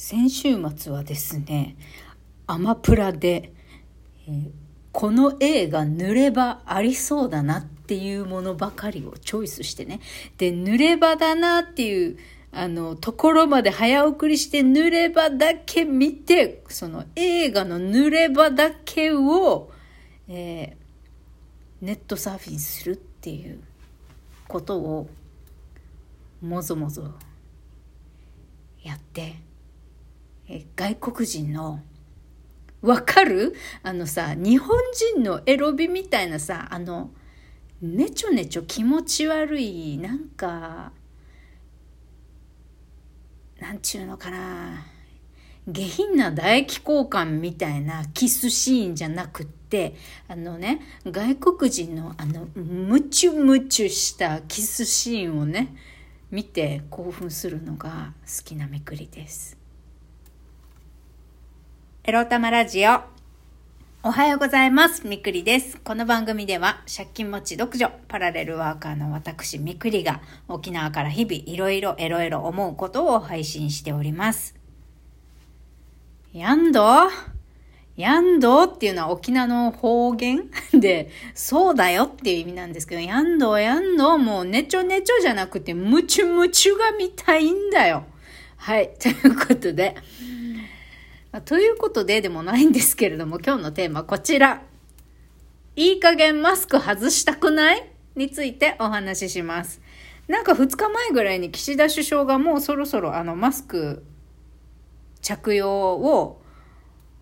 先週末はですねアマプラで、えー、この映画塗ればありそうだなっていうものばかりをチョイスしてね。で塗ればだなっていうあのところまで早送りして塗ればだけ見てその映画の塗ればだけを、えー、ネットサーフィンするっていうことをもぞもぞやってえ外国人のわかる？あのさ日本人のエロビみたいなさあのねちょねちょ気持ち悪いなんかなんちゅうのかな下品な唾液交換みたいなキスシーンじゃなくってあのね外国人のあのムチュムチュしたキスシーンをね見て興奮するのが好きなめくりです。エロタマラジオ。おはようございます。みくりです。この番組では、借金持ち独女、パラレルワーカーの私、みくりが、沖縄から日々いろいろエロエロ思うことを配信しております。やんど？やんどっていうのは沖縄の方言？で、そうだよっていう意味なんですけど、やんどやんどもうねちょねちょじゃなくて、むちゅむちゅが見たいんだよ。はい。ということで、ということででもないんですけれども、今日のテーマこちら。いい加減マスク外したくない？についてお話しします。なんか2日前ぐらいに岸田首相がもうそろそろあのマスク着用を、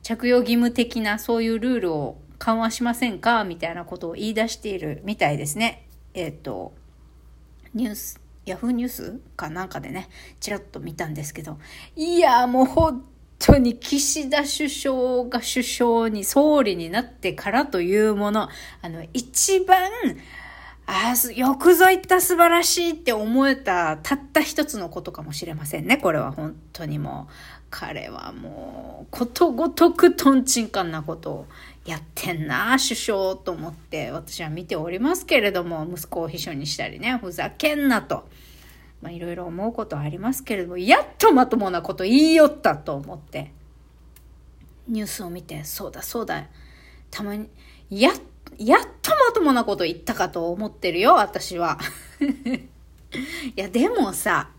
着用義務的なそういうルールを緩和しませんかみたいなことを言い出しているみたいですね。えっ、ー、と、ニュース、ヤフーニュースかなんかでね、ちらっと見たんですけど、いや、もう本当に岸田首相が首相に、総理になってからというもの、あの、一番、ああ、よくぞ言った素晴らしいって思えた、たった一つのことかもしれませんね。これは本当にもう、彼はもう、ことごとくトンチンカンなことをやってんな、首相と思って私は見ておりますけれども、息子を秘書にしたりね、ふざけんなと。まあいろいろ思うことはありますけれども、やっとまともなこと言いよったと思って、ニュースを見て、そうだそうだ、たまに、や、やっとまともなこと言ったかと思ってるよ、私は。いや、でもさ、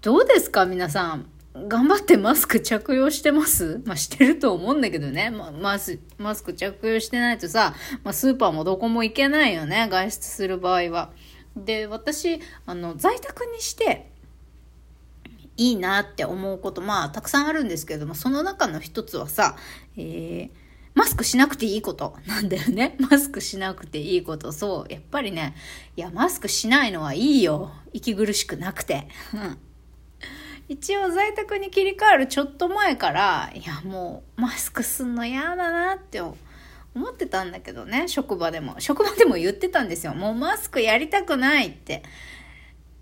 どうですか皆さん。頑張ってマスク着用してます？まあ、してると思うんだけどね。ま、マス、マスク着用してないとさ、まあ、スーパーもどこも行けないよね。外出する場合は。で私あの在宅にしていいなって思うことまあたくさんあるんですけれどもその中の一つはさ、えー、マスクしなくていいことなんだよね。マスクしなくていいこと。そう。やっぱりね、いや、マスクしないのはいいよ。息苦しくなくて。一応在宅に切り替わるちょっと前から、いや、もうマスクすんの嫌だなって思う。思ってたんだけどね、職場でも。職場でも言ってたんですよ。もうマスクやりたくないって。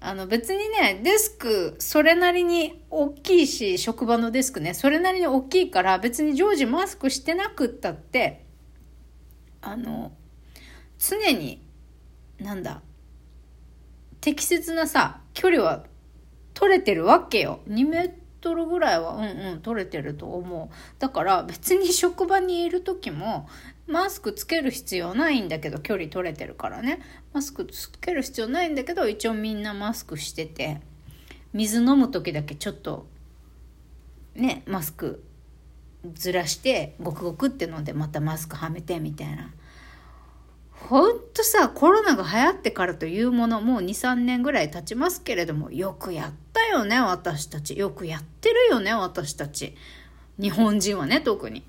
あの別にね、デスクそれなりに大きいし、職場のデスクね、それなりに大きいから別に常時マスクしてなくったって、あの、常に、なんだ、適切なさ、距離は取れてるわけよ。2メトルぐらいはうんうん取れてると思う。だから別に職場にいる時もマスクつける必要ないんだけど距離取れてるからねマスクつける必要ないんだけど一応みんなマスクしてて水飲む時だけちょっとねマスクずらしてゴクゴクって飲んでまたマスクはめてみたいなほんとさコロナが流行ってからというものもう23年ぐらい経ちますけれどもよくやったよね私たち。よくやってるよね私たち。日本人はね特に。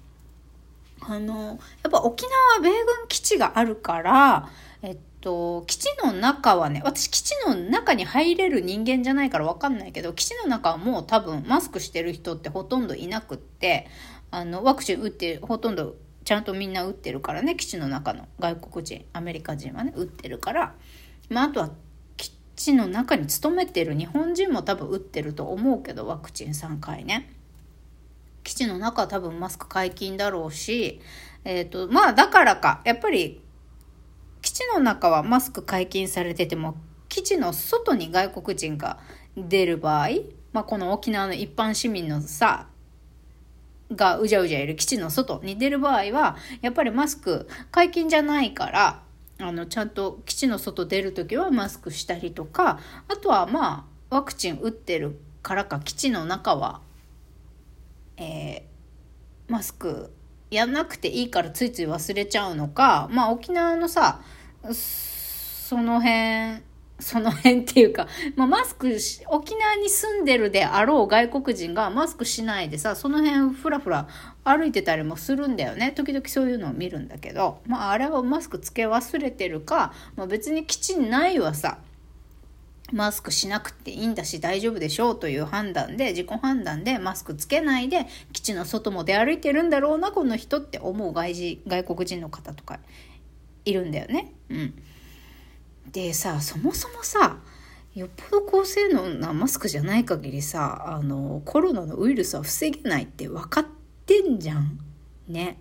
あの、やっぱ沖縄米軍基地があるから、えっと、基地の中はね、私基地の中に入れる人間じゃないからわかんないけど、基地の中はもう多分マスクしてる人ってほとんどいなくって、あの、ワクチン打って、ほとんどちゃんとみんな打ってるからね、基地の中の外国人、アメリカ人はね、打ってるから、まああとは基地の中に勤めてる日本人も多分打ってると思うけど、ワクチン3回ね。基地の中は多分マスク解禁だろうし、えっ、ー、と、まあだからか、やっぱり基地の中はマスク解禁されてても、基地の外に外国人が出る場合、まあ、この沖縄の一般市民のさ、がうじゃうじゃいる基地の外に出る場合は、やっぱりマスク解禁じゃないから、あの、ちゃんと基地の外出る時はマスクしたりとか、あとはまあ、ワクチン打ってるからか基地の中は、えー、マスクやんなくていいからついつい忘れちゃうのか、まあ沖縄のさ、その辺、その辺っていうか、まあ、マスクし、沖縄に住んでるであろう外国人がマスクしないでさ、その辺ふらふら歩いてたりもするんだよね。時々そういうのを見るんだけど、まああれはマスクつけ忘れてるか、まあ、別に基地ないはさ、マスクしなくていいんだし大丈夫でしょうという判断で、自己判断でマスクつけないで基地の外も出歩いてるんだろうな、この人って思う外人、外国人の方とかいるんだよね。うん。でさそもそもさよっぽど高性能なマスクじゃない限りさあのコロナのウイルスは防げないって分かってんじゃん。ね。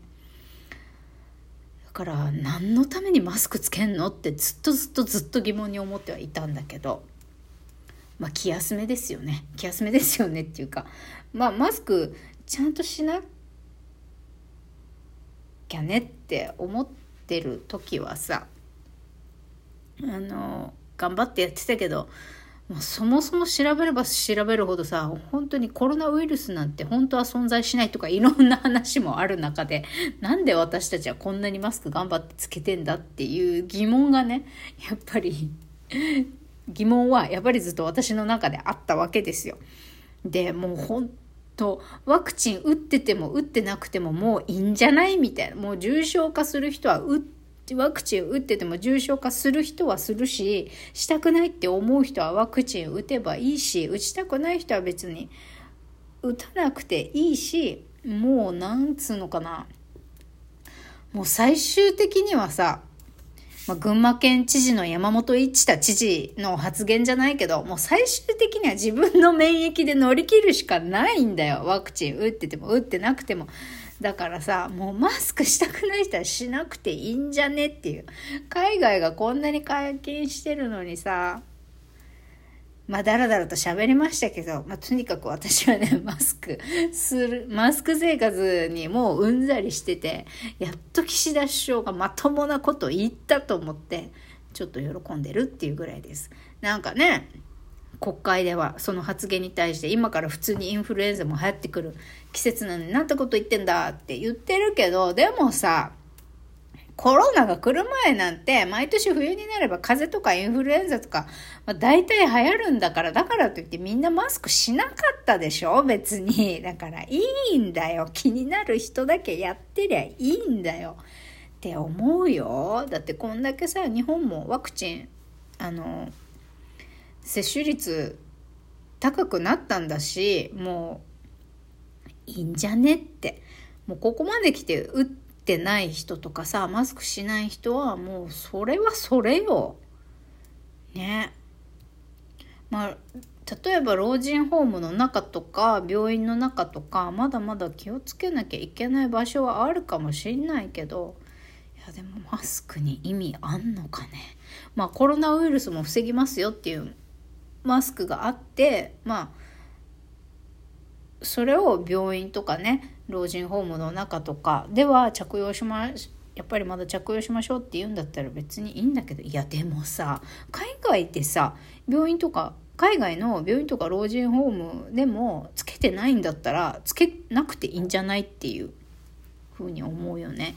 だから何のためにマスクつけんのってずっとずっとずっと疑問に思ってはいたんだけど。まあ気休めですよね。気休めですよねっていうかまあマスクちゃんとしなきゃねって思ってる時はさあの頑張ってやってたけどそもそも調べれば調べるほどさ本当にコロナウイルスなんて本当は存在しないとかいろんな話もある中でなんで私たちはこんなにマスク頑張ってつけてんだっていう疑問がねやっぱり疑問はやっぱりずっと私の中であったわけですよ。でもう本当ワクチン打ってても打ってなくてももういいんじゃないみたいなもう重症化する人は打ってワクチン打ってても重症化する人はするし、したくないって思う人はワクチン打てばいいし、打ちたくない人は別に打たなくていいし、もうなんつうのかな。もう最終的にはさ、まあ、群馬県知事の山本一太知事の発言じゃないけど、もう最終的には自分の免疫で乗り切るしかないんだよ。ワクチン打ってても打ってなくても。だからさ、もうマスクしたくない人はしなくていいんじゃねっていう。海外がこんなに解禁してるのにさ、まあ、だらだらと喋りましたけど、まあ、とにかく私はね、マスクする、マスク生活にもううんざりしてて、やっと岸田首相がまともなこと言ったと思って、ちょっと喜んでるっていうぐらいです。なんかね、国会ではその発言に対して今から普通にインフルエンザも流行ってくる季節なのになんてこと言ってんだって言ってるけどでもさコロナが来る前なんて毎年冬になれば風邪とかインフルエンザとか、まあ、大体流行るんだからだからといってみんなマスクしなかったでしょ別に。だからいいんだよ。気になる人だけやってりゃいいんだよって思うよ。だってこんだけさ日本もワクチンあの接種率高くなったんだしもういいんじゃねって。もうここまで来て打ってない人とかさマスクしない人はもうそれはそれよ。ね。まあ例えば老人ホームの中とか病院の中とかまだまだ気をつけなきゃいけない場所はあるかもしんないけどいやでもマスクに意味あんのかね。まあコロナウイルスも防ぎますよっていうマスクがあってまあそれを病院とかね老人ホームの中とかでは着用しまやっぱりまだ着用しましょうって言うんだったら別にいいんだけどいやでもさ海外ってさ病院とか海外の病院とか老人ホームでもつけてないんだったらつけなくていいんじゃないっていうふうに思うよね。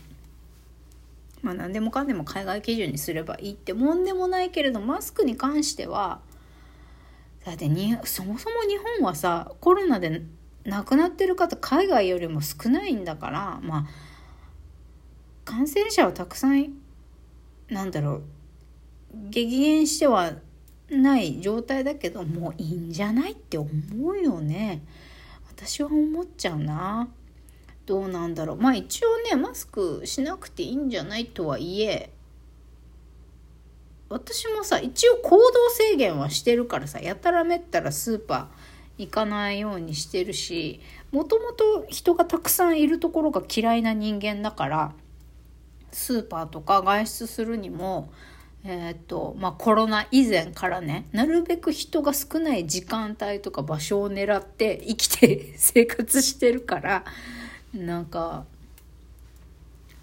まあ何でもかんでも海外基準にすればいいってもんでもないけれどマスクに関してはだってにそもそも日本はさコロナで亡くなってる方海外よりも少ないんだからまあ感染者はたくさんなんだろう激減してはない状態だけどもういいんじゃないって思うよね。私は思っちゃうな。どうなんだろう。まあ一応ねマスクしなくていいんじゃないとはいえ私もさ一応行動制限はしてるからさやたらめったらスーパー行かないようにしてるしもともと人がたくさんいるところが嫌いな人間だからスーパーとか外出するにもえーとまあ、コロナ以前からねなるべく人が少ない時間帯とか場所を狙って生きて生活してるからなんか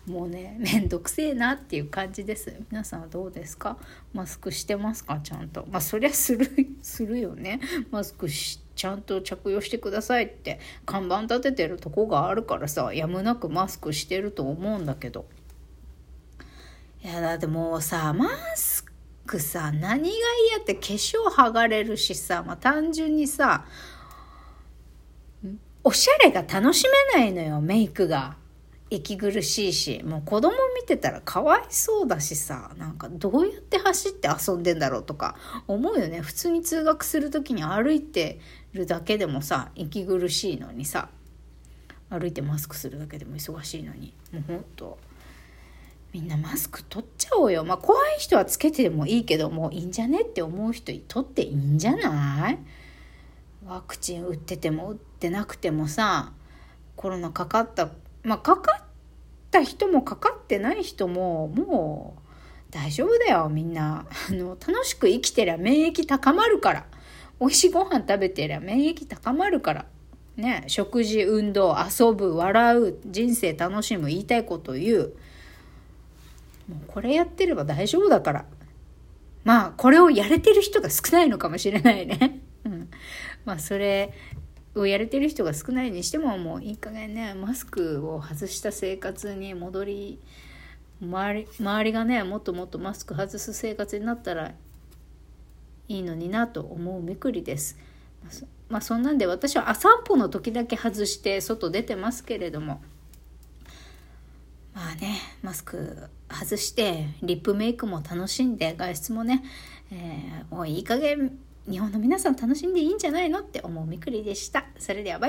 もうね めんどくせえなっていう感じです。皆さんはどうですか？マスクしてますか？ちゃんと。まあそりゃする するよね。マスクしちゃんと着用してくださいって。看板立ててるとこがあるからさやむなくマスクしてると思うんだけど。いやだってもうさマスクさ何が嫌って化粧剥がれるしさ、まあ、単純にさおしゃれが楽しめないのよメイクが。息苦しいしもう子供見てたらかわいそうだしさなんかどうやって走って遊んでんだろうとか思うよね普通に通学する時に歩いてるだけでもさ息苦しいのにさ歩いてマスクするだけでも忙しいのにもうほんとみんなマスク取っちゃおうよ。まあ怖い人はつけてもいいけど、もういいんじゃねって思う人に取っていいんじゃない？ワクチン打ってても打ってなくてもさ、コロナかかった、まあかかった人もかかってない人も、もう大丈夫だよ、みんな。あの、楽しく生きてりゃ免疫高まるから。美味しいご飯食べてりゃ免疫高まるから。ね、食事、運動、遊ぶ、笑う、人生楽しむ、言いたいこと言う。もうこれやってれば大丈夫だから。まあ、これをやれてる人が少ないのかもしれないね。うん。まあ、それをやれてる人が少ないにしても、もういい加減ね、マスクを外した生活に戻り、周り、周りがね、もっともっとマスク外す生活になったらいいのになと思うめくりです。まあ、そんなんで私は散歩の時だけ外して外出てますけれども、まあね、マスク外してリップメイクも楽しんで外出もね、えー、もういい加減日本の皆さん楽しんでいいんじゃないのって思うみくりでした。それではバイバイ